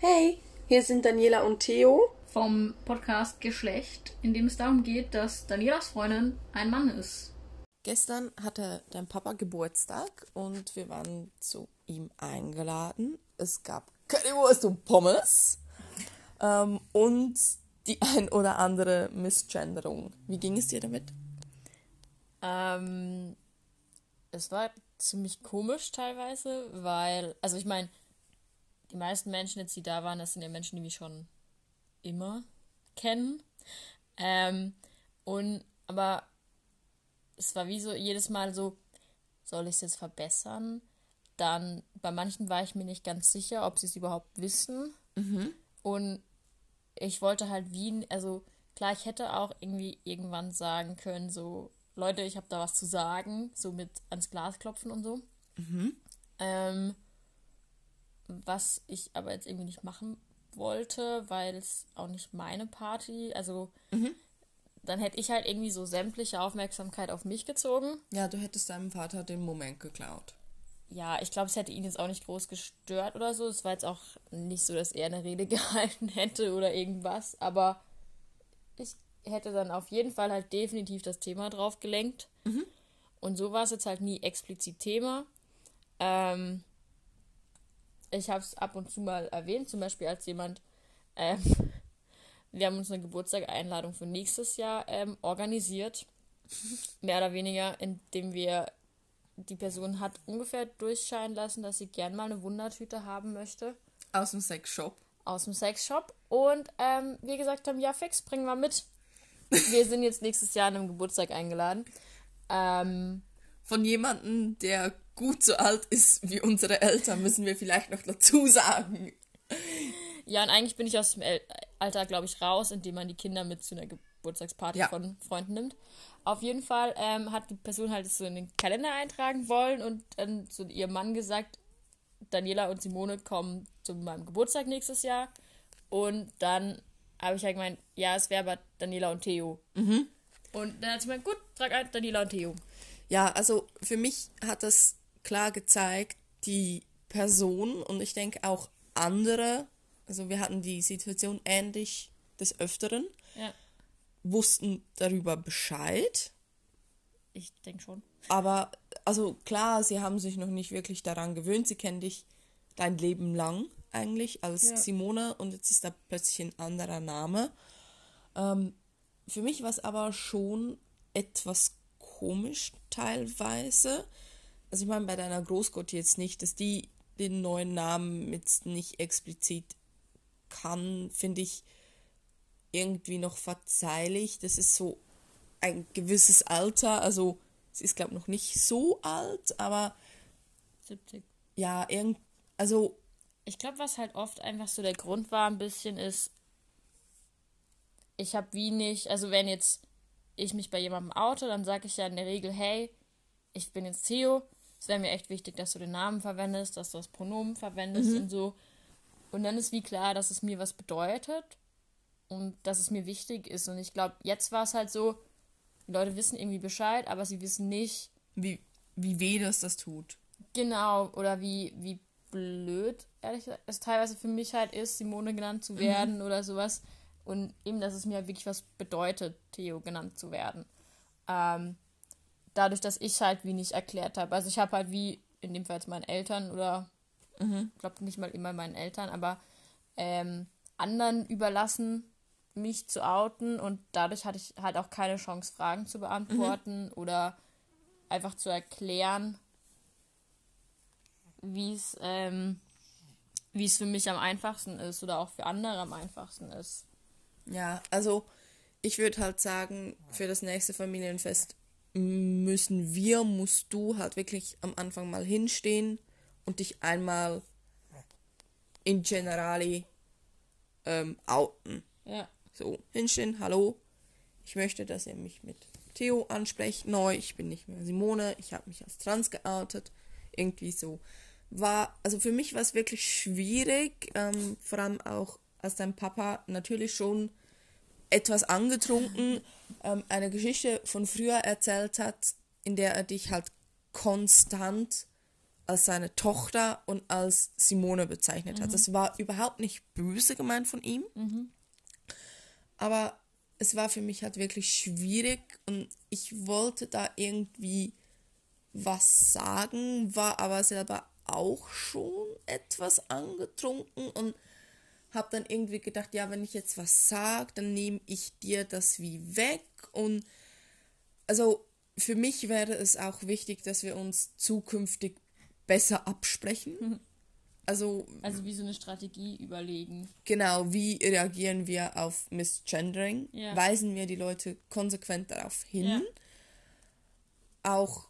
Hey, hier sind Daniela und Theo. vom Podcast Geschlecht, in dem es darum geht, dass Danielas Freundin ein Mann ist. Gestern hatte dein Papa Geburtstag und wir waren zu ihm eingeladen. Es gab Currywurst und Pommes ähm, und die ein oder andere Missgenderung. Wie ging es dir damit? Ähm, es war ziemlich komisch teilweise, weil, also ich meine, die meisten Menschen jetzt, die da waren, das sind ja Menschen, die mich schon immer kennen. Ähm, und, aber es war wie so jedes Mal so, soll ich es jetzt verbessern? Dann, bei manchen war ich mir nicht ganz sicher, ob sie es überhaupt wissen. Und ich wollte halt wie, also klar, ich hätte auch irgendwie irgendwann sagen können, so, Leute, ich habe da was zu sagen, so mit ans Glas klopfen und so. Ähm, was ich aber jetzt irgendwie nicht machen wollte, weil es auch nicht meine Party, also dann hätte ich halt irgendwie so sämtliche Aufmerksamkeit auf mich gezogen. Ja, du hättest deinem Vater den Moment geklaut. Ja, ich glaube, es hätte ihn jetzt auch nicht groß gestört oder so. Es war jetzt auch nicht so, dass er eine Rede gehalten hätte oder irgendwas, aber ich hätte dann auf jeden Fall halt definitiv das Thema drauf gelenkt. Und so war es jetzt halt nie explizit Thema. Ähm, ich habe es ab und zu mal erwähnt, zum Beispiel als jemand, ähm, wir haben uns eine Geburtstagseinladung für nächstes Jahr ähm, organisiert. Mehr oder weniger, indem wir die Person hat ungefähr durchscheinen lassen, dass sie gern mal eine Wundertüte haben möchte Aus dem Sexshop. aus dem Sexshop. Und ähm, wir gesagt haben, ja fix, bringen wir mit. Wir sind jetzt nächstes Jahr an einem Geburtstag eingeladen. Ähm, Von jemandem, der gut so alt ist wie unsere Eltern, müssen wir vielleicht noch dazu sagen. ja, und eigentlich bin ich aus dem El Alter, glaube ich, raus, indem man die Kinder mit zu einer Geburtstagsparty Ja. von Freunden nimmt. Auf jeden Fall ähm, hat die Person halt so in den Kalender eintragen wollen und dann zu ihrem Mann gesagt, Daniela und Simone kommen zu meinem Geburtstag nächstes Jahr. Und dann habe ich halt gemeint, ja, es wäre aber Daniela und Theo. Und dann hat sie gemeint, gut, trag ein, Daniela und Theo. Ja, also für mich hat das klar gezeigt, die Person und ich denke auch andere, also wir hatten die Situation ähnlich des Öfteren, Ja, wussten darüber Bescheid, ich denke schon. aber also klar, sie haben sich noch nicht wirklich daran gewöhnt, sie kennen dich dein Leben lang eigentlich als Ja. Simone und jetzt ist da plötzlich ein anderer Name. Ähm, für mich war es aber schon etwas komisch teilweise. Also ich meine bei deiner Großgott jetzt nicht, dass die den neuen Namen jetzt nicht explizit kann, finde ich irgendwie noch verzeihlich. Das ist so ein gewisses Alter, also sie ist glaube noch nicht so alt, aber 70. ja, irgend, also Ich glaube, was halt oft einfach so der Grund war, ein bisschen ist, ich habe wie nicht, also wenn jetzt ich mich bei jemandem oute, dann sage ich ja in der Regel, hey, ich bin jetzt Theo, es wäre mir echt wichtig, dass du den Namen verwendest, dass du das Pronomen verwendest und so. Und dann ist wie klar, dass es mir was bedeutet und dass es mir wichtig ist. Und ich glaube, jetzt war es halt so, die Leute wissen irgendwie Bescheid, aber sie wissen nicht, wie, wie weh das das tut. Genau, oder wie, wie blöd, ehrlich gesagt, es teilweise für mich halt ist, Simone genannt zu werden oder sowas. Und eben, dass es mir halt wirklich was bedeutet, Theo genannt zu werden. Ähm, dadurch, dass ich halt wie nicht erklärt habe. Also ich habe halt wie, in dem Fall jetzt meinen Eltern oder ich glaube nicht mal immer meinen Eltern, aber ähm, anderen überlassen, mich zu outen und dadurch hatte ich halt auch keine Chance, Fragen zu beantworten oder einfach zu erklären, wie es ähm, wie es für mich am einfachsten ist oder auch für andere am einfachsten ist. Ja, also ich würde halt sagen, für das nächste Familienfest müssen wir, musst du halt wirklich am Anfang mal hinstehen und dich einmal in Generali ähm, outen. Ja. So, hinstehen, hallo, ich möchte, dass ihr mich mit Theo ansprecht, neu, ich bin nicht mehr Simone, ich habe mich als trans geoutet, irgendwie so. War, also für mich war es wirklich schwierig, ähm, vor allem auch als dein Papa natürlich schon etwas angetrunken ähm, eine Geschichte von früher erzählt hat, in der er dich halt konstant als seine Tochter und als Simone bezeichnet hat. Mhm. Das war überhaupt nicht böse gemeint von ihm. Aber es war für mich halt wirklich schwierig und ich wollte da irgendwie was sagen, war aber selber auch schon etwas angetrunken und habe dann irgendwie gedacht, ja, wenn ich jetzt was sage, dann nehme ich dir das wie weg und also für mich wäre es auch wichtig, dass wir uns zukünftig besser absprechen. Also Also wie so eine Strategie überlegen. genau, wie reagieren wir auf Misgendering? Ja. Weisen wir die Leute konsequent darauf hin? Ja. Auch,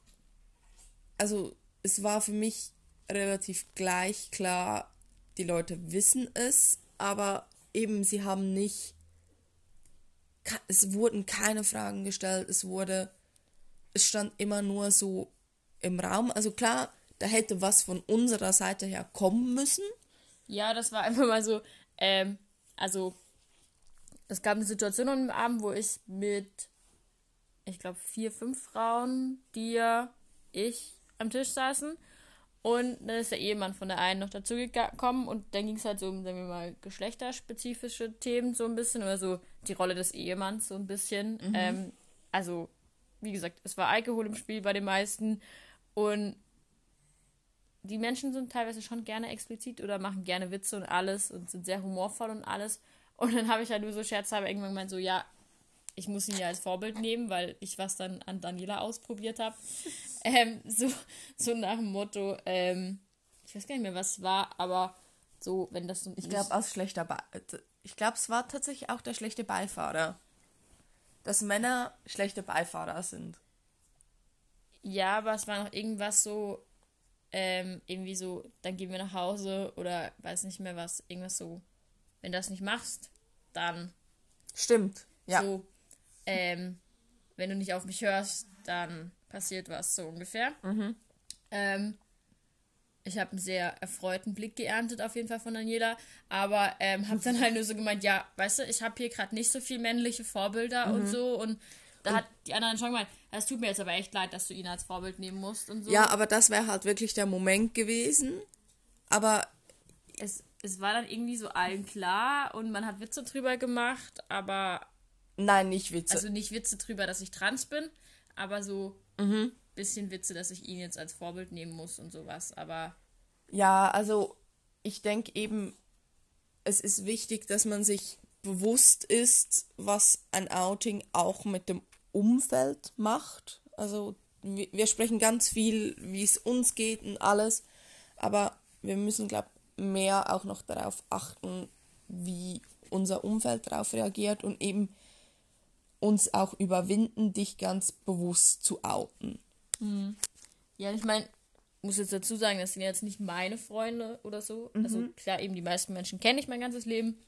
also es war für mich relativ gleich klar, die Leute wissen es, aber eben sie haben nicht, es wurden keine Fragen gestellt, es wurde, es stand immer nur so im Raum. Also klar, da hätte was von unserer Seite her kommen müssen. Ja, das war einfach mal so, ähm, also es gab eine Situation am Abend, wo ich mit, ich glaube, vier, fünf Frauen, dir, ich am Tisch saßen und dann ist der Ehemann von der einen noch dazu gekommen und dann ging es halt so um, sagen wir mal, geschlechterspezifische Themen so ein bisschen oder so die Rolle des Ehemanns so ein bisschen. Ähm, also, wie gesagt, es war Alkohol im Spiel bei den meisten und die Menschen sind teilweise schon gerne explizit oder machen gerne Witze und alles und sind sehr humorvoll und alles. Und dann habe ich halt nur so scherzhalber irgendwann gemeint, so, ja, ich muss ihn ja als Vorbild nehmen, weil ich was dann an Daniela ausprobiert habe. ähm, so, so nach dem Motto, ähm, ich weiß gar nicht mehr, was es war, aber so, wenn das so. Ich glaube, als schlechter Be Ich glaube, es war tatsächlich auch der schlechte Beifahrer. Dass Männer schlechte Beifahrer sind. Ja, aber es war noch irgendwas so, ähm, irgendwie so, dann gehen wir nach Hause oder weiß nicht mehr was, irgendwas so, wenn du das nicht machst, dann Stimmt. Ja. So, ähm, wenn du nicht auf mich hörst, dann passiert was, so ungefähr. Ähm, ich habe einen sehr erfreuten Blick geerntet, auf jeden Fall von Daniela, aber ähm, habe dann halt nur so gemeint, ja, weißt du, ich habe hier gerade nicht so viel männliche Vorbilder und so und da hat die anderen schon gemeint, es tut mir jetzt aber echt leid, dass du ihn als Vorbild nehmen musst und so. ja, aber das wäre halt wirklich der Moment gewesen. Aber Es, es war dann irgendwie so allen klar und man hat Witze drüber gemacht, aber nein, nicht Witze. Also nicht Witze drüber, dass ich trans bin, aber so bisschen Witze, dass ich ihn jetzt als Vorbild nehmen muss und sowas. Aber Ja, also ich denke eben, es ist wichtig, dass man sich bewusst ist, was ein Outing auch mit dem Umfeld macht. Also wir, wir sprechen ganz viel, wie es uns geht und alles, aber wir müssen, glaube mehr auch noch darauf achten, wie unser Umfeld darauf reagiert und eben uns auch überwinden, dich ganz bewusst zu outen. ja, ich meine, muss jetzt dazu sagen, das sind jetzt nicht meine Freunde oder so. Also klar, eben die meisten Menschen kenne ich mein ganzes Leben.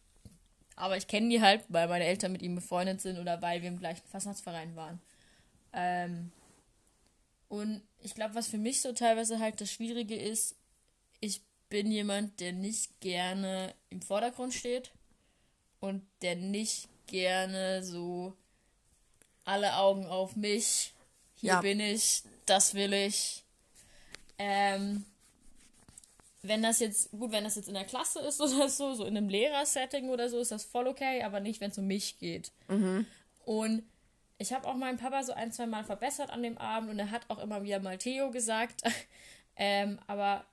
Aber ich kenne die halt, weil meine Eltern mit ihm befreundet sind oder weil wir im gleichen Fastnachtsverein waren. Ähm, und ich glaube, was für mich so teilweise halt das Schwierige ist, ich bin jemand, der nicht gerne im Vordergrund steht und der nicht gerne so alle Augen auf mich, hier Ja. bin ich, das will ich. Ähm, wenn das jetzt, gut, wenn das jetzt in der Klasse ist oder so, so in einem Lehrersetting oder so, ist das voll okay, aber nicht, wenn es um mich geht. Und ich habe auch meinen Papa so ein, zwei Mal verbessert an dem Abend und er hat auch immer wieder mal Theo gesagt. ähm, aber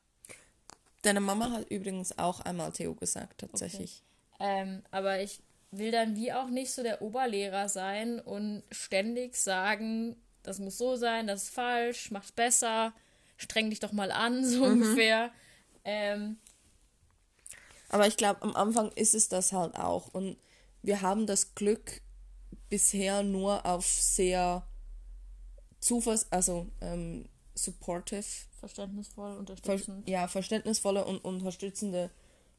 Deine Mama hat übrigens auch einmal Theo gesagt, tatsächlich. Ähm, aber ich will dann wie auch nicht so der Oberlehrer sein und ständig sagen, das muss so sein, das ist falsch, mach's besser, streng dich doch mal an, so ungefähr. Ähm, Aber ich glaube, am Anfang ist es das halt auch. Und wir haben das Glück bisher nur auf sehr zuversichtlich, also ähm, supportive, verständnisvoll, ver unterstützend. ja, verständnisvolle und unterstützende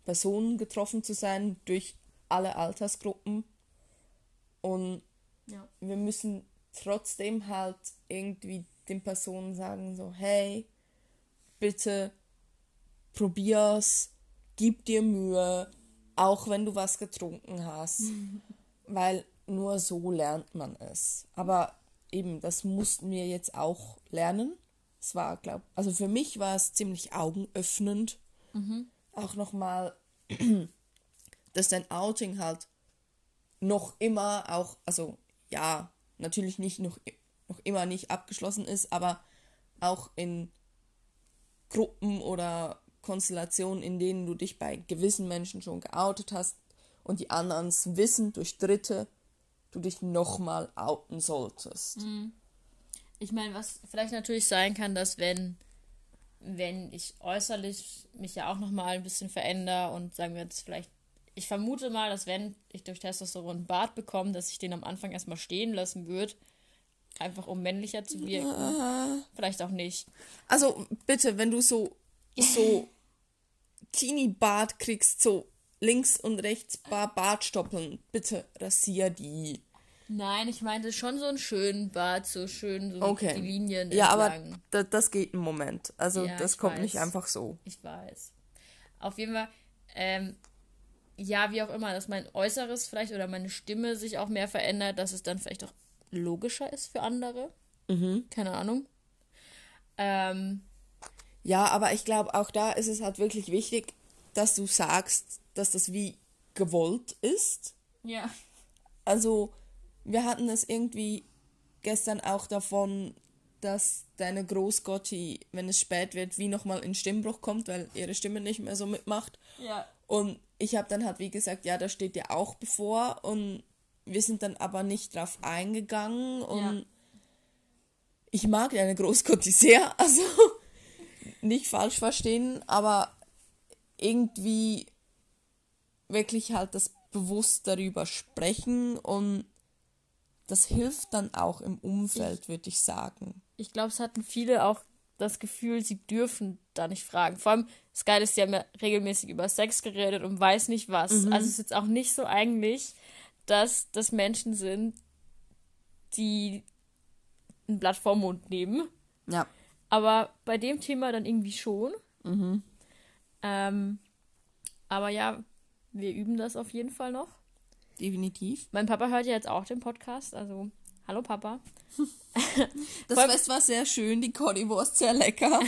Personen getroffen zu sein durch alle Altersgruppen. Und Ja. wir müssen trotzdem halt irgendwie den Personen sagen, so, hey, bitte probier's, gib dir Mühe, auch wenn du was getrunken hast. Weil nur so lernt man es. Aber eben, das mussten wir jetzt auch lernen. es war, glaub, also für mich war es ziemlich augenöffnend. Auch nochmal, dass dein Outing halt noch immer auch, also ja, natürlich nicht noch, noch immer nicht abgeschlossen ist, aber auch in Gruppen oder Konstellationen, in denen du dich bei gewissen Menschen schon geoutet hast und die anderen es wissen durch Dritte, du dich nochmal outen solltest. Ich meine, was vielleicht natürlich sein kann, dass wenn, wenn ich äußerlich mich ja auch nochmal ein bisschen verändere und sagen wir jetzt vielleicht, ich vermute mal, dass wenn ich durch Testosteron einen Bart bekomme, dass ich den am Anfang erstmal stehen lassen würde, einfach um männlicher zu wirken. Vielleicht auch nicht. Also bitte, wenn du so, so Teenie-Bart kriegst, so links und rechts Bar Bartstoppeln, bitte rasier die. Nein, ich meinte schon so einen schönen Bart, so schön so Okay. die Linien Ja, aber entlang. da, das geht einen Moment. Also Ja, das kommt nicht weiß. einfach so. Ich weiß. Auf jeden Fall, ähm, ja, wie auch immer, dass mein Äußeres vielleicht oder meine Stimme sich auch mehr verändert, dass es dann vielleicht auch logischer ist für andere. Keine Ahnung. Ähm, Ja, aber ich glaube, auch da ist es halt wirklich wichtig, dass du sagst, dass das wie gewollt ist. ja. Also, wir hatten es irgendwie gestern auch davon, dass deine Großgotti, wenn es spät wird, wie nochmal in Stimmbruch kommt, weil ihre Stimme nicht mehr so mitmacht. Ja. Und ich habe dann halt wie gesagt, ja, das steht dir auch bevor. Und wir sind dann aber nicht drauf eingegangen. Und Ja. ich mag deine Großgotti sehr, also nicht falsch verstehen, aber irgendwie wirklich halt das bewusst darüber sprechen und das hilft dann auch im Umfeld, würde ich sagen. Ich glaube, es hatten viele auch das Gefühl, sie dürfen da nicht fragen. Vor allem, das Geile ist, sie haben ja regelmäßig über Sex geredet und weiß nicht was. Also es ist jetzt auch nicht so eigentlich, dass das Menschen sind, die ein Blatt vorm Mund nehmen. Ja. Aber bei dem Thema dann irgendwie schon. Ähm, aber ja, wir üben das auf jeden Fall noch. Definitiv. Mein Papa hört ja jetzt auch den Podcast, also hallo Papa. Das Fest war sehr schön, die Currywurst sehr lecker.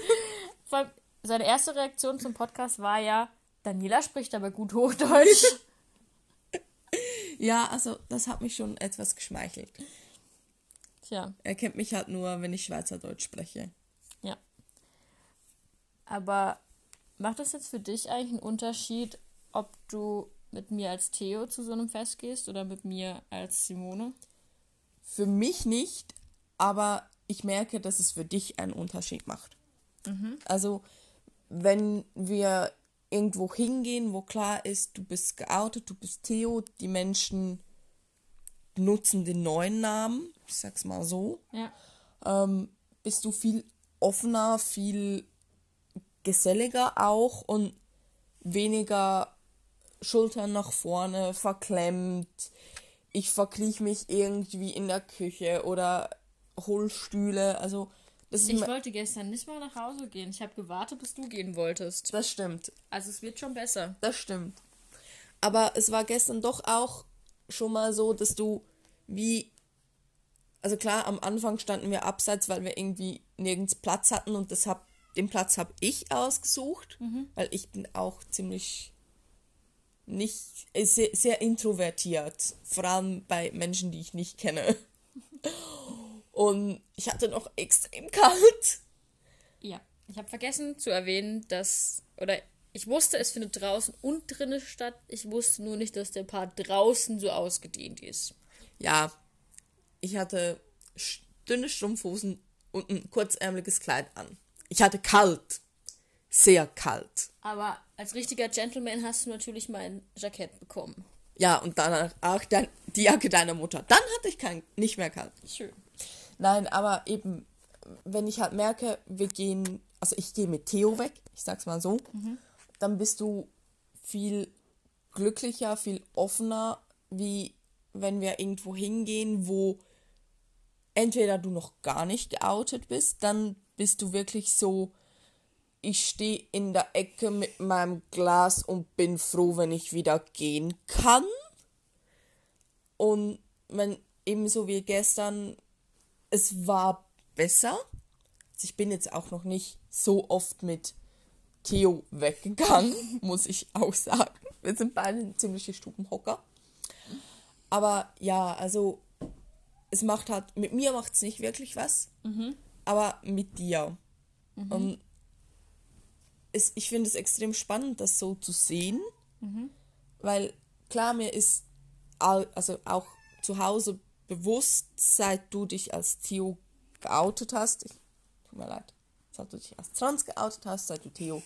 Vor allem, seine erste Reaktion zum Podcast war ja, Daniela spricht aber gut Hochdeutsch. ja, also das hat mich schon etwas geschmeichelt. Tja, Er kennt mich halt nur, wenn ich Schweizerdeutsch spreche. ja. Aber macht das jetzt für dich eigentlich einen Unterschied, ob du mit mir als Theo zu so einem Fest gehst oder mit mir als Simone? Für mich nicht, aber ich merke, dass es für dich einen Unterschied macht. Also, wenn wir irgendwo hingehen, wo klar ist, du bist geoutet, du bist Theo, die Menschen nutzen den neuen Namen, ich sag's mal so, Ja. ähm, bist du viel offener, viel geselliger auch und weniger Schultern nach vorne, verklemmt. Ich verkriech mich irgendwie in der Küche oder hol Stühle. Also, das ist Ich wollte gestern nicht mal nach Hause gehen. Ich habe gewartet, bis du gehen wolltest. das stimmt. Also es wird schon besser. Das stimmt. Aber es war gestern doch auch schon mal so, dass du wie. Also klar, am Anfang standen wir abseits, weil wir irgendwie nirgends Platz hatten und das hab, den Platz habe ich ausgesucht, weil ich bin auch ziemlich nicht äh, sehr, sehr introvertiert, vor allem bei Menschen, die ich nicht kenne. Und ich hatte noch extrem kalt. Ja. Ich habe vergessen zu erwähnen, dass. Oder ich wusste, es findet draußen und drinnen statt. Ich wusste nur nicht, dass der Part draußen so ausgedehnt ist. Ja, ich hatte dünne Strumpfhosen und ein kurzärmeliges Kleid an. Ich hatte kalt. Sehr kalt. Aber als richtiger Gentleman hast du natürlich mein Jackett bekommen. Ja, und danach auch dein, die Jacke deiner Mutter. Dann hatte ich kein, nicht mehr kalt. Schön. Nein, aber eben, wenn ich halt merke, wir gehen, also ich gehe mit Theo weg, ich sag's mal so, dann bist du viel glücklicher, viel offener, wie wenn wir irgendwo hingehen, wo entweder du noch gar nicht geoutet bist, dann bist du wirklich so, ich stehe in der Ecke mit meinem Glas und bin froh, wenn ich wieder gehen kann. Und wenn ebenso wie gestern, es war besser. ich bin jetzt auch noch nicht so oft mit Theo weggegangen, muss ich auch sagen. Wir sind beide ziemliche Stubenhocker. Aber ja, also es macht halt, mit mir macht es nicht wirklich was, mhm. aber mit dir. Mhm. Und es, ich finde es extrem spannend, das so zu sehen, mhm. weil klar, mir ist also auch zu Hause bewusst, seit du dich als Theo geoutet hast, ich, tut mir leid, seit du dich als Trans geoutet hast, seit du Theo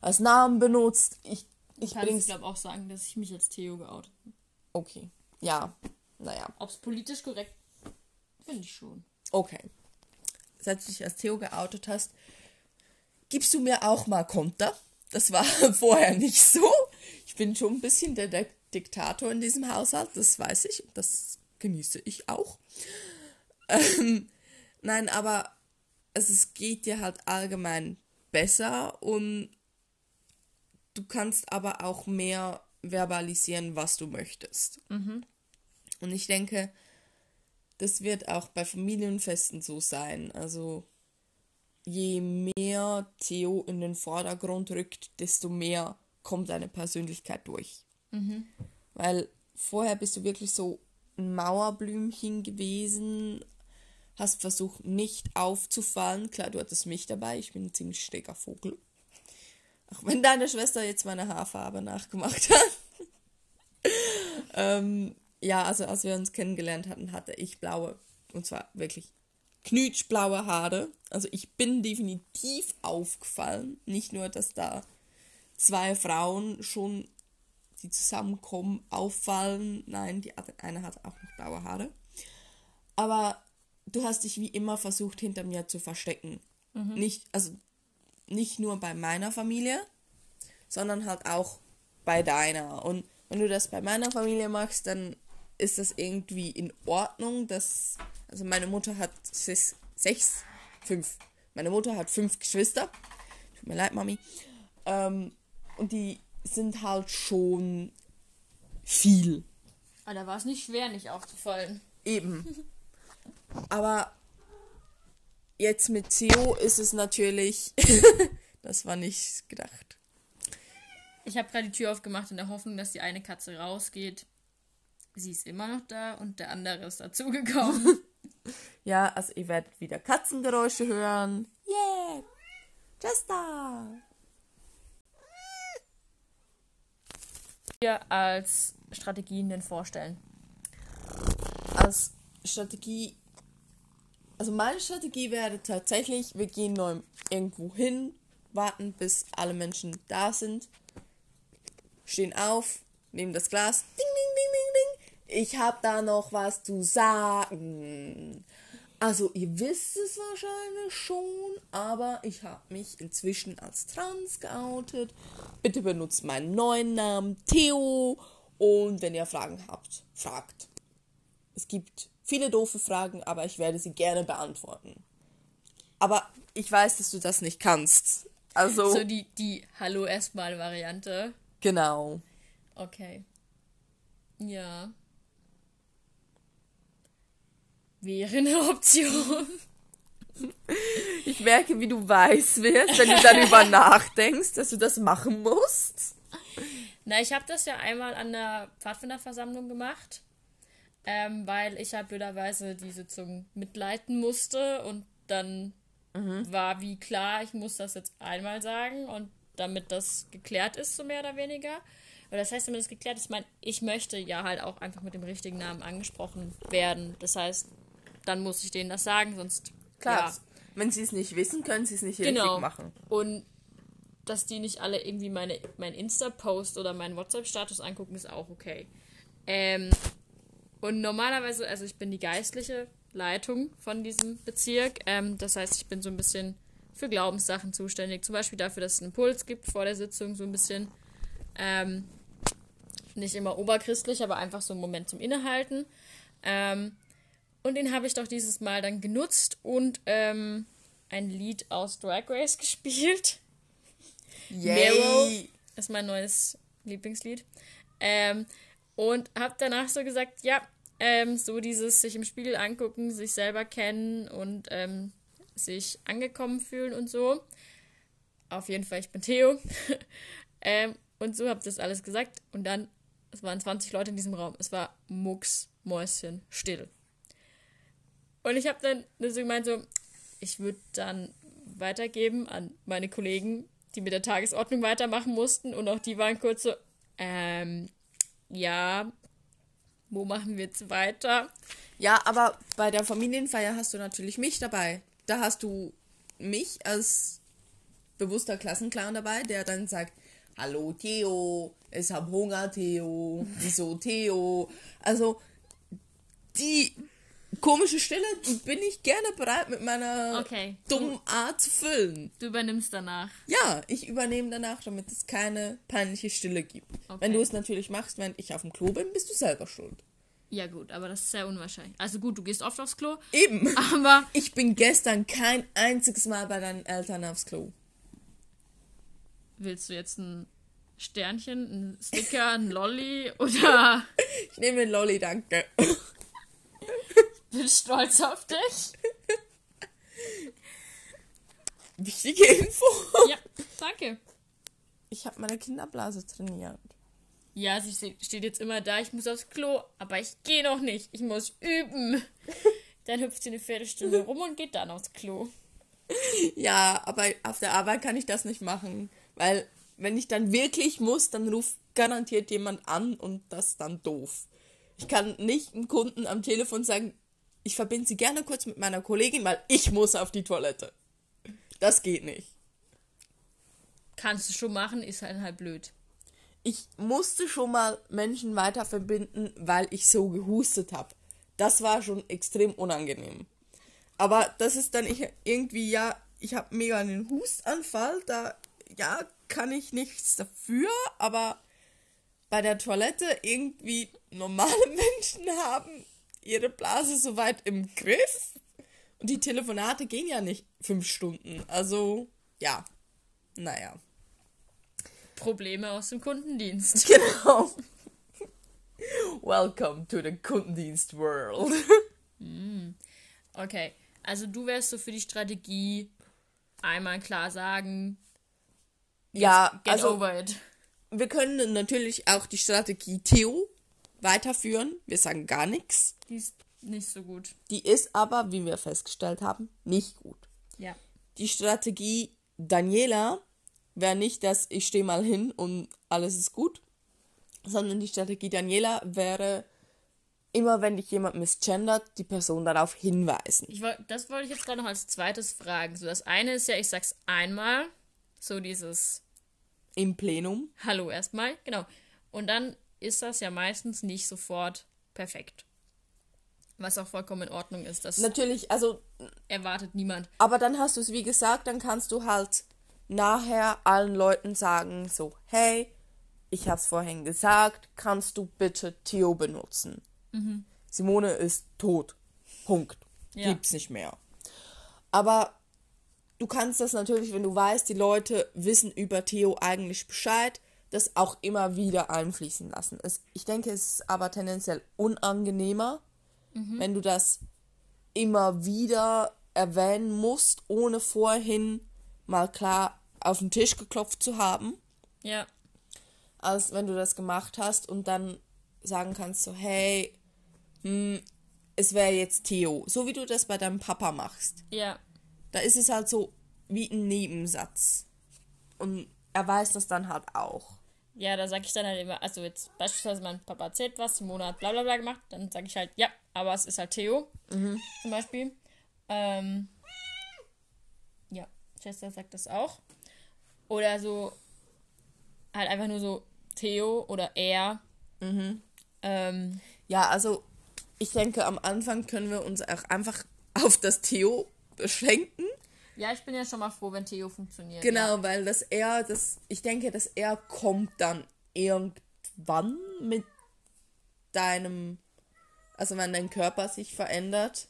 als Namen benutzt, ich, ich kann ich glaube auch sagen, dass ich mich als Theo geoutet habe. Okay, ja, naja. Ob es politisch korrekt, finde ich schon. Okay. Seit du dich als Theo geoutet hast, gibst du mir auch mal Konter. Das war vorher nicht so. Ich bin schon ein bisschen der, der Diktator in diesem Haushalt, das weiß ich. Das genieße ich auch. Ähm, nein, aber also es geht dir halt allgemein besser und du kannst aber auch mehr verbalisieren, was du möchtest. Mhm. Und ich denke, das wird auch bei Familienfesten so sein. Also je mehr Theo in den Vordergrund rückt, desto mehr kommt deine Persönlichkeit durch. Mhm. Weil vorher bist du wirklich so ein Mauerblümchen gewesen, hast versucht nicht aufzufallen. Klar, du hattest mich dabei, ich bin ein ziemlich steger Vogel. Auch wenn deine Schwester jetzt meine Haarfarbe nachgemacht hat. ähm, ja, also als wir uns kennengelernt hatten, hatte ich blaue, und zwar wirklich knutschblaue Haare. Also ich bin definitiv aufgefallen. Nicht nur, dass da zwei Frauen schon, die zusammenkommen, auffallen. Nein, die eine hat auch noch blaue Haare. Aber du hast dich wie immer versucht, hinter mir zu verstecken. Mhm. Nicht, also nicht nur bei meiner Familie, sondern halt auch bei deiner. Und wenn du das bei meiner Familie machst, dann ist das irgendwie in Ordnung, dass also meine Mutter hat sechs, fünf. Meine Mutter hat fünf Geschwister. Tut mir leid, Mami. Ähm, und die sind halt schon viel. Aber da war es nicht schwer, nicht aufzufallen. Eben. Aber jetzt mit Theo ist es natürlich. das war nicht gedacht. Ich habe gerade die Tür aufgemacht in der Hoffnung, dass die eine Katze rausgeht. Sie ist immer noch da und der andere ist dazugekommen. Ja, also ihr werdet wieder Katzengeräusche hören. Yeah! Jester! Wir als Strategien denn vorstellen? Als Strategie, also meine Strategie wäre tatsächlich, wir gehen neu irgendwo hin, warten bis alle Menschen da sind, stehen auf, nehmen das Glas, ding, ding, ding, ding, ding. Ich habe da noch was zu sagen. Also ihr wisst es wahrscheinlich schon, aber ich habe mich inzwischen als trans geoutet. Bitte benutzt meinen neuen Namen Theo und wenn ihr Fragen habt, fragt. Es gibt viele doofe Fragen, aber ich werde sie gerne beantworten. Aber ich weiß, dass du das nicht kannst. Also so die die Hallo erstmal Variante. Genau. Okay. Ja wäre eine Option. Ich merke, wie du weiß wirst, wenn du darüber nachdenkst, dass du das machen musst. Na, ich habe das ja einmal an der Pfadfinderversammlung gemacht, ähm, weil ich halt blöderweise die Sitzung mitleiten musste und dann mhm. war wie klar, ich muss das jetzt einmal sagen und damit das geklärt ist, so mehr oder weniger. Aber das heißt, damit das geklärt ist, mein, ich möchte ja halt auch einfach mit dem richtigen Namen angesprochen werden. Das heißt, dann muss ich denen das sagen, sonst. Klar. Ja. Wenn sie es nicht wissen, können sie es nicht genau. richtig machen. Und dass die nicht alle irgendwie meine, mein Insta-Post oder meinen WhatsApp-Status angucken, ist auch okay. Ähm, und normalerweise, also ich bin die geistliche Leitung von diesem Bezirk. Ähm, das heißt, ich bin so ein bisschen für Glaubenssachen zuständig. Zum Beispiel dafür, dass es einen Impuls gibt vor der Sitzung, so ein bisschen. Ähm, nicht immer oberchristlich, aber einfach so einen Moment zum Innehalten. Ähm, und den habe ich doch dieses Mal dann genutzt und ähm, ein Lied aus Drag Race gespielt. Yay. ist mein neues Lieblingslied. Ähm, und habe danach so gesagt, ja, ähm, so dieses sich im Spiegel angucken, sich selber kennen und ähm, sich angekommen fühlen und so. Auf jeden Fall, ich bin Theo. ähm, und so habt ihr das alles gesagt. Und dann, es waren 20 Leute in diesem Raum. Es war Mucks, Mäuschen, still. Und ich habe dann so gemeint, so, ich würde dann weitergeben an meine Kollegen, die mit der Tagesordnung weitermachen mussten. Und auch die waren kurz so, ähm, ja, wo machen wir jetzt weiter? Ja, aber bei der Familienfeier hast du natürlich mich dabei. Da hast du mich als bewusster Klassenclown dabei, der dann sagt, Hallo Theo, ich hab Hunger, Theo. Wieso Theo? Also die komische Stille, die bin ich gerne bereit mit meiner Okay. dummen Art zu füllen. Du übernimmst danach. Ja, ich übernehme danach, damit es keine peinliche Stille gibt. Okay. Wenn du es natürlich machst, während ich auf dem Klo bin, bist du selber schuld. Ja, gut, aber das ist sehr unwahrscheinlich. Also gut, du gehst oft aufs Klo, Eben. aber Ich bin gestern kein einziges Mal bei deinen Eltern aufs Klo. willst du jetzt ein Sternchen, ein Sticker, ein Lolli oder Ich nehme den Lolli, danke. Bin stolz auf dich? Wichtige Info. Ja, danke. Ich habe meine Kinderblase trainiert. Ja, sie ste- steht jetzt immer da, ich muss aufs Klo, aber ich gehe noch nicht, ich muss üben. Dann hüpft sie eine Viertelstunde rum und geht dann aufs Klo. Ja, aber auf der Arbeit kann ich das nicht machen. Weil, wenn ich dann wirklich muss, dann ruft garantiert jemand an und das ist dann doof. Ich kann nicht einem Kunden am Telefon sagen, ich verbinde sie gerne kurz mit meiner Kollegin, weil ich muss auf die Toilette. Das geht nicht. Kannst du schon machen, ist halt halt blöd. Ich musste schon mal Menschen weiter verbinden, weil ich so gehustet habe. Das war schon extrem unangenehm. Aber das ist dann irgendwie, ja, ich habe mega einen Hustanfall, da, ja, kann ich nichts dafür, aber bei der Toilette irgendwie normale Menschen haben ihre Blase so weit im Griff und die Telefonate gehen ja nicht fünf Stunden. Also, ja, naja. Probleme aus dem Kundendienst. Genau. Welcome to the Kundendienst World. Okay, also du wärst so für die Strategie einmal klar sagen, Ja, get also over it. wir können natürlich auch die Strategie Theo weiterführen. Wir sagen gar nichts. Die ist nicht so gut. Die ist aber, wie wir festgestellt haben, nicht gut. Ja. Die Strategie Daniela wäre nicht, dass ich stehe mal hin und alles ist gut, sondern die Strategie Daniela wäre, immer wenn dich jemand misgendert, die Person darauf hinweisen. Ich wollt, das wollte ich jetzt gerade noch als zweites fragen. So, das eine ist ja, ich sag's einmal, so dieses Im Plenum. Hallo erstmal, genau. Und dann ist das ja meistens nicht sofort perfekt. Was auch vollkommen in Ordnung ist. Das Natürlich, also erwartet niemand. Aber dann hast du es, wie gesagt, dann kannst du halt nachher allen Leuten sagen, so, hey, ich hab's vorhin gesagt, kannst du bitte Theo benutzen? Simone ist tot. Punkt. Ja. Gibt's nicht mehr. Aber du kannst das natürlich, wenn du weißt, die Leute wissen über Theo eigentlich Bescheid, das auch immer wieder einfließen lassen. Es, ich denke, es ist aber tendenziell unangenehmer, wenn du das immer wieder erwähnen musst, ohne vorhin mal klar auf den Tisch geklopft zu haben, Ja. als wenn du das gemacht hast und dann sagen kannst so, hey, hm, es wäre jetzt Theo, so wie du das bei deinem Papa machst. Ja. Da ist es halt so wie ein Nebensatz. Und er weiß das dann halt auch. Ja, da sag ich dann halt immer, also jetzt beispielsweise mein Papa erzählt was, Simone hat bla bla bla gemacht, dann sage ich halt, ja, aber es ist halt Theo, zum Beispiel. Ähm, ja, Chester sagt das auch. Oder so, halt einfach nur so Theo oder er. Ähm, Ja, also ich denke, am Anfang können wir uns auch einfach auf das Theo beschränken. Ja, ich bin ja schon mal froh, wenn Theo funktioniert. Genau, Ja. weil das er, das, ich denke, dass er kommt dann irgendwann mit deinem, also wenn dein Körper sich verändert.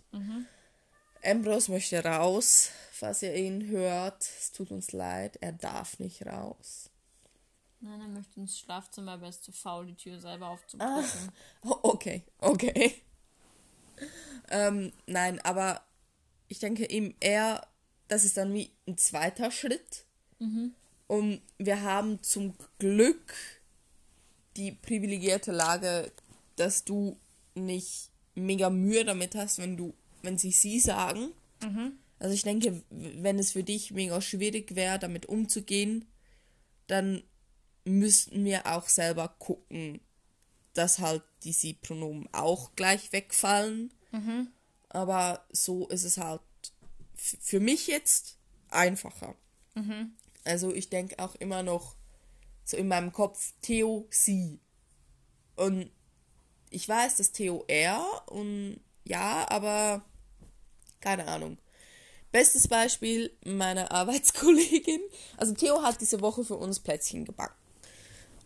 Ambrose möchte raus, falls ihr ihn hört. Es tut uns leid, er darf nicht raus. Nein, er möchte ins Schlafzimmer, aber er ist zu faul, die Tür selber aufzudrücken. Oh, okay, okay. ähm, nein, aber ich denke eben, er das ist dann wie ein zweiter Schritt. Und wir haben zum Glück die privilegierte Lage, dass du nicht mega Mühe damit hast, wenn du, wenn sie sie sagen. Also ich denke, wenn es für dich mega schwierig wäre, damit umzugehen, dann müssten wir auch selber gucken, dass halt die Sie-Pronomen auch gleich wegfallen. Aber so ist es halt für mich jetzt einfacher. Also ich denke auch immer noch so in meinem Kopf Theo, sie. Und ich weiß, dass Theo er und ja, aber keine Ahnung. Bestes Beispiel, meine Arbeitskollegin. Also Theo hat diese Woche für uns Plätzchen gebacken.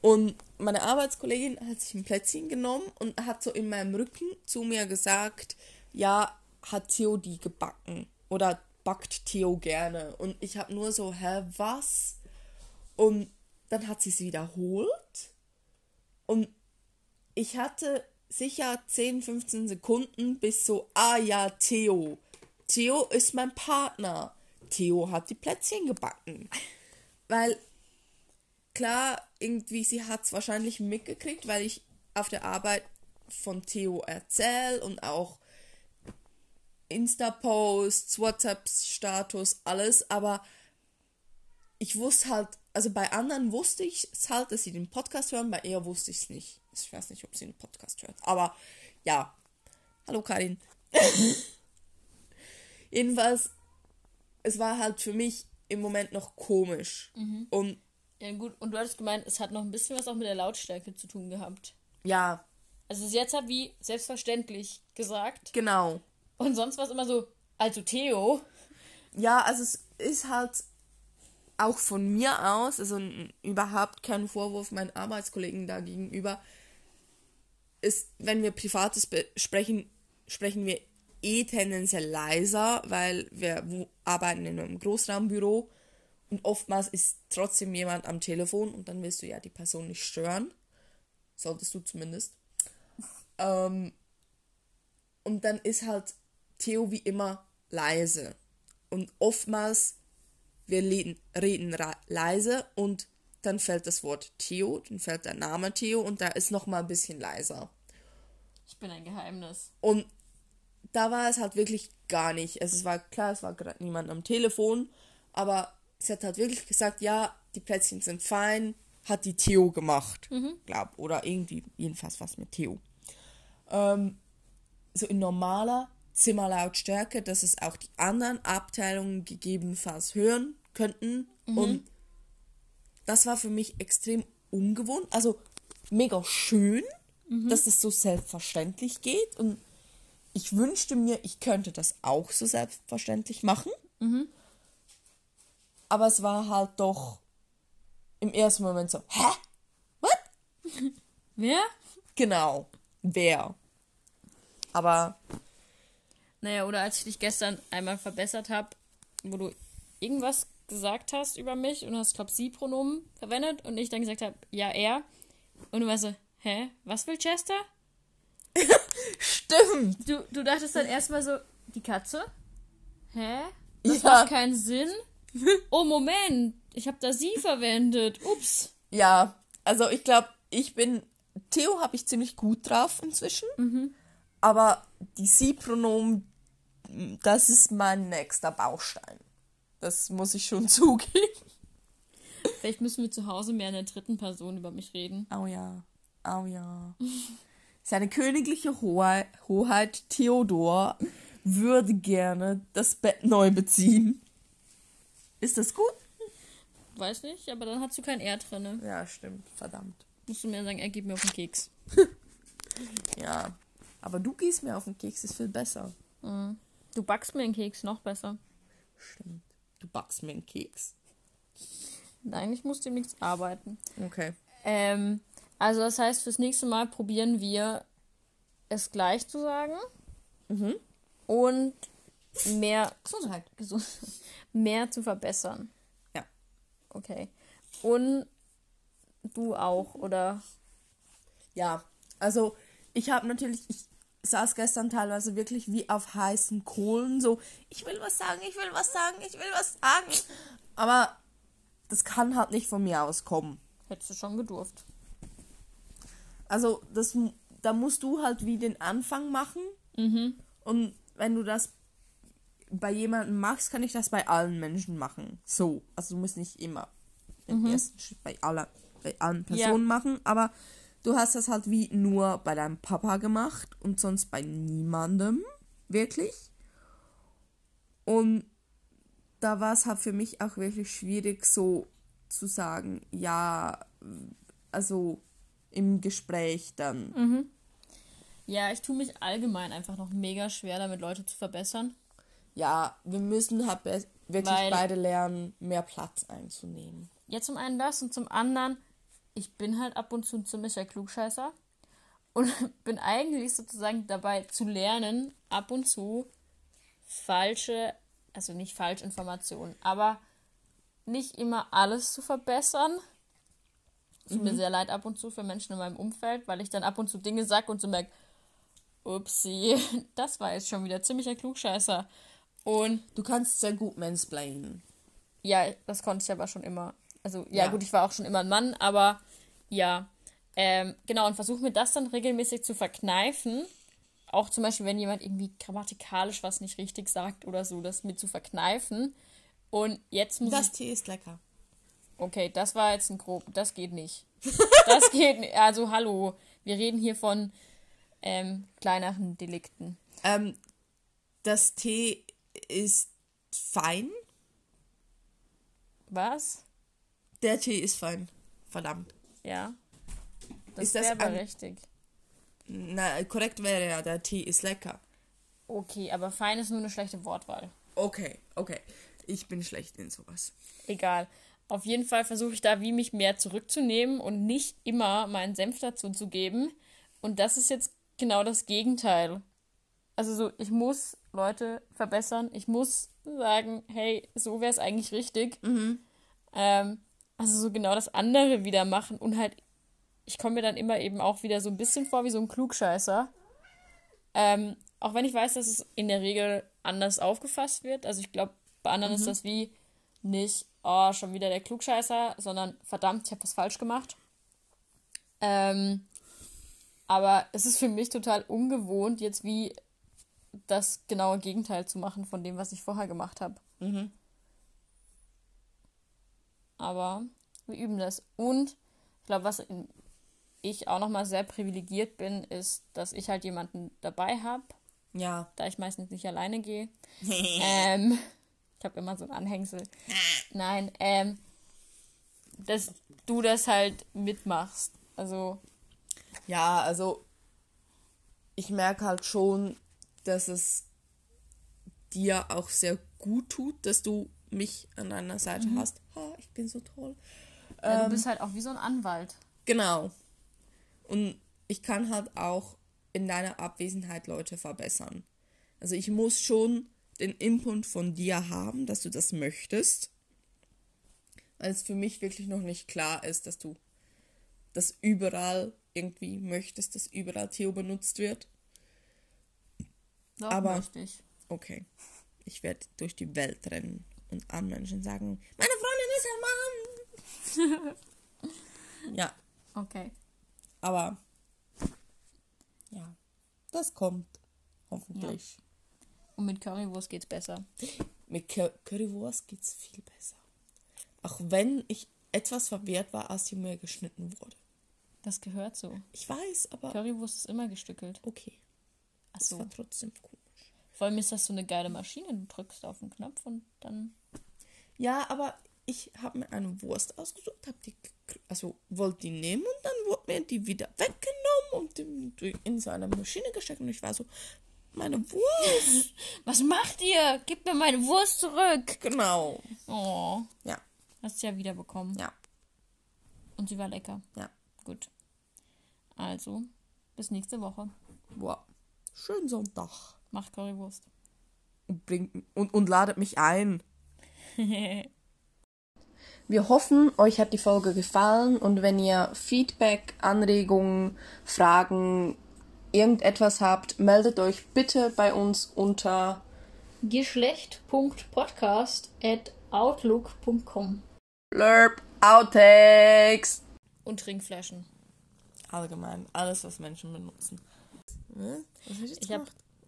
Und meine Arbeitskollegin hat sich ein Plätzchen genommen und hat so in meinem Rücken zu mir gesagt, ja, hat Theo die gebacken? Oder backt Theo gerne? Und ich habe nur so, hä, was? Und dann hat sie es wiederholt. Und ich hatte sicher 10, 15 Sekunden bis so, ah ja, Theo. Theo ist mein Partner. Theo hat die Plätzchen gebacken. Weil klar, irgendwie, sie hat es wahrscheinlich mitgekriegt, weil ich auf der Arbeit von Theo erzähle und auch Insta-Posts, WhatsApp-Status, alles, aber ich wusste halt, also bei anderen wusste ich es halt, dass sie den Podcast hören, bei ihr wusste ich es nicht. Ich weiß nicht, ob sie den Podcast hört, aber ja. Hallo Karin. Jedenfalls, es war halt für mich im Moment noch komisch. Und Ja, gut. Und du hattest gemeint, es hat noch ein bisschen was auch mit der Lautstärke zu tun gehabt. ja, Also sie jetzt hat wie selbstverständlich gesagt. genau. Und sonst war es immer so, also Theo. Ja, also es ist halt auch von mir aus, also überhaupt kein Vorwurf meinen Arbeitskollegen da gegenüber, ist, wenn wir Privates besprechen, sprechen wir eh tendenziell leiser, weil wir arbeiten in einem Großraumbüro und oftmals ist trotzdem jemand am Telefon und dann willst du ja die Person nicht stören. Solltest du zumindest. Ähm, und dann ist halt Theo wie immer leise. Und oftmals, wir reden, reden leise und dann fällt das Wort Theo, dann fällt der Name Theo und da ist noch mal ein bisschen leiser. Ich bin ein Geheimnis. Und da war es halt wirklich gar nicht. Also es war klar, es war gerade niemand am Telefon, aber sie hat halt wirklich gesagt, ja, die Plätzchen sind fein, hat die Theo gemacht, glaub, oder irgendwie jedenfalls was mit Theo. Ähm, so in normaler Zimmerlautstärke, dass es auch die anderen Abteilungen gegebenenfalls hören könnten und das war für mich extrem ungewohnt, also mega schön, dass es so selbstverständlich geht und ich wünschte mir, ich könnte das auch so selbstverständlich machen. Aber es war halt doch im ersten Moment so, hä? What? Wer? Genau, wer? Aber Naja, oder als ich dich gestern einmal verbessert habe, wo du irgendwas gesagt hast über mich und hast, glaube sie Pronomen verwendet und ich dann gesagt habe, ja, er. Und du warst so, hä, was will Chester? stimmt. Du, du dachtest dann erstmal so, die Katze? Hä? Das Ja. macht keinen Sinn. Oh, Moment, ich habe da sie verwendet. Ups. Ja, also ich glaube, ich bin. Theo habe ich ziemlich gut drauf inzwischen. Aber die Sie-Pronomen, das ist mein nächster Baustein. Das muss ich schon zugeben. Vielleicht müssen wir zu Hause mehr in der dritten Person über mich reden. Oh ja, oh ja. Seine königliche Hoheit, Hoheit Theodor würde gerne das Bett neu beziehen. Ist das gut? Weiß nicht, aber dann hast du kein R drin. Ne? Ja, stimmt. Verdammt. Musst du mir sagen, er gibt mir auf den Keks. Ja. Aber du gehst mir auf den Keks, ist viel besser. Du backst mir den Keks noch besser. Stimmt. Du backst mir einen Keks. Nein, ich muss dem nichts arbeiten. Okay. Ähm, also das heißt, fürs nächste Mal probieren wir es gleich zu sagen. Und mehr, Gesundheit. gesund, mehr zu verbessern. Ja. Okay. Und du auch, oder? Ja, also ich habe natürlich, ich saß gestern teilweise wirklich wie auf heißen Kohlen, so, ich will was sagen, ich will was sagen, ich will was sagen. Aber das kann halt nicht von mir aus kommen. Hättest du schon gedurft. Also, das, da musst du halt wie den Anfang machen. Und wenn du das bei jemandem machst, kann ich das bei allen Menschen machen. So. Also du musst nicht immer den ersten Schritt bei, aller, bei allen Personen machen, aber du hast das halt wie nur bei deinem Papa gemacht und sonst bei niemandem. Wirklich. Und da war es halt für mich auch wirklich schwierig, so zu sagen, ja, also im Gespräch dann. Ja, ich tue mich allgemein einfach noch mega schwer damit, Leute zu verbessern. Ja, wir müssen halt wirklich Weil- beide lernen, mehr Platz einzunehmen. Ja, zum einen das und zum anderen, ich bin halt ab und zu ein ziemlicher Klugscheißer und bin eigentlich sozusagen dabei zu lernen, ab und zu falsche, also nicht Falschinformationen, aber nicht immer alles zu verbessern. Tut mir sehr leid ab und zu für Menschen in meinem Umfeld, weil ich dann ab und zu Dinge sage und so merke, upsie, das war jetzt schon wieder ziemlicher Klugscheißer. Und Du kannst sehr gut mansplainen. ja, das konnte ich aber schon immer. Also, ja, Ja. gut, ich war auch schon immer ein Mann, aber ja. Ähm, genau, und versuche mir das dann regelmäßig zu verkneifen. Auch zum Beispiel, wenn jemand irgendwie grammatikalisch was nicht richtig sagt oder so, das mir zu verkneifen. Und jetzt muss Das ich. Tee ist lecker. Okay, das war jetzt ein grob. Das geht nicht. Das geht nicht. Also, hallo. Wir reden hier von ähm, kleineren Delikten. Ähm, das Tee ist fein. Was? Der Tee ist fein. Verdammt. Ja. Das Ist das wäre aber richtig. Na, korrekt wäre ja, der Tee ist lecker. Okay, aber fein ist nur eine schlechte Wortwahl. Okay, okay. Ich bin schlecht in sowas. Egal. Auf jeden Fall versuche ich da, wie mich mehr zurückzunehmen und nicht immer meinen Senf dazu zu geben. Und das ist jetzt genau das Gegenteil. Also so, ich muss Leute verbessern. Ich muss sagen, hey, so wäre es eigentlich richtig. Ähm, also so genau das andere wieder machen und halt, ich komme mir dann immer eben auch wieder so ein bisschen vor wie so ein Klugscheißer. Ähm, auch wenn ich weiß, dass es in der Regel anders aufgefasst wird. Also ich glaube, bei anderen ist das wie nicht, oh, schon wieder der Klugscheißer, sondern verdammt, ich habe was falsch gemacht. Ähm, aber es ist für mich total ungewohnt, jetzt wie das genaue Gegenteil zu machen von dem, was ich vorher gemacht habe. Aber wir üben das. Und ich glaube, was ich auch nochmal sehr privilegiert bin, ist, dass ich halt jemanden dabei habe, Ja. da ich meistens nicht alleine gehe. ähm, ich habe immer so ein Anhängsel. Nein, ähm, dass du das halt mitmachst. Also, Ja, also ich merke halt schon, dass es dir auch sehr gut tut, dass du mich an deiner Seite hast. Ich bin so toll. ja, du bist halt auch wie so ein Anwalt. Genau. Und ich kann halt auch in deiner Abwesenheit Leute verbessern. Also ich muss schon den Input von dir haben, dass du das möchtest. Weil es für mich wirklich noch nicht klar ist, dass du das überall irgendwie möchtest, dass überall Theo benutzt wird. Doch, Aber- möchte ich. Okay. Ich werde durch die Welt rennen und an Menschen sagen, meine Ein Mann. ja, Okay. aber ja, das kommt hoffentlich. Und mit Currywurst geht's besser. Mit Cur Currywurst geht's viel besser. Auch wenn ich etwas verwirrt war, als die mir geschnitten wurde. Das gehört so. Ich weiß, aber Currywurst ist immer gestückelt. okay. Achso. war trotzdem komisch. Vor allem ist das so eine geile Maschine. Du drückst auf den Knopf und dann. Ja, aber ich habe mir eine Wurst ausgesucht, habe die, also wollte die nehmen und dann wurde mir die wieder weggenommen und in so eine Maschine gesteckt und ich war so, meine Wurst. Was macht ihr? Gib mir meine Wurst zurück! genau. Oh. Ja, Hast du ja wieder bekommen. ja, Und sie war lecker. ja. Gut. Also, bis nächste Woche. Wow. Schönen Sonntag. Mach Currywurst. Und, bringt, und, und ladet mich ein. Wir hoffen, euch hat die Folge gefallen und wenn ihr Feedback, Anregungen, Fragen irgendetwas habt, meldet euch bitte bei uns unter geschlecht.podcast.outlook.com. Blurb Outtakes. Und Trinkflaschen. Allgemein, alles, was Menschen benutzen. Ne? Was jetzt Ich habe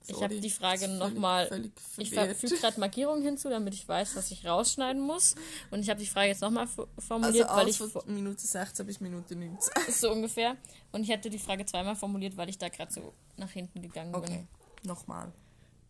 gemacht? ich Sorry, hab die Frage nochmal. Ich füge gerade Markierungen hinzu, damit ich weiß, was ich rausschneiden muss. Und ich habe die Frage jetzt nochmal Also formuliert, weil ich Minute 16 bis Minute 19. so ungefähr. Und ich hätte die Frage zweimal formuliert, weil ich da gerade so nach hinten gegangen bin. Okay, nochmal.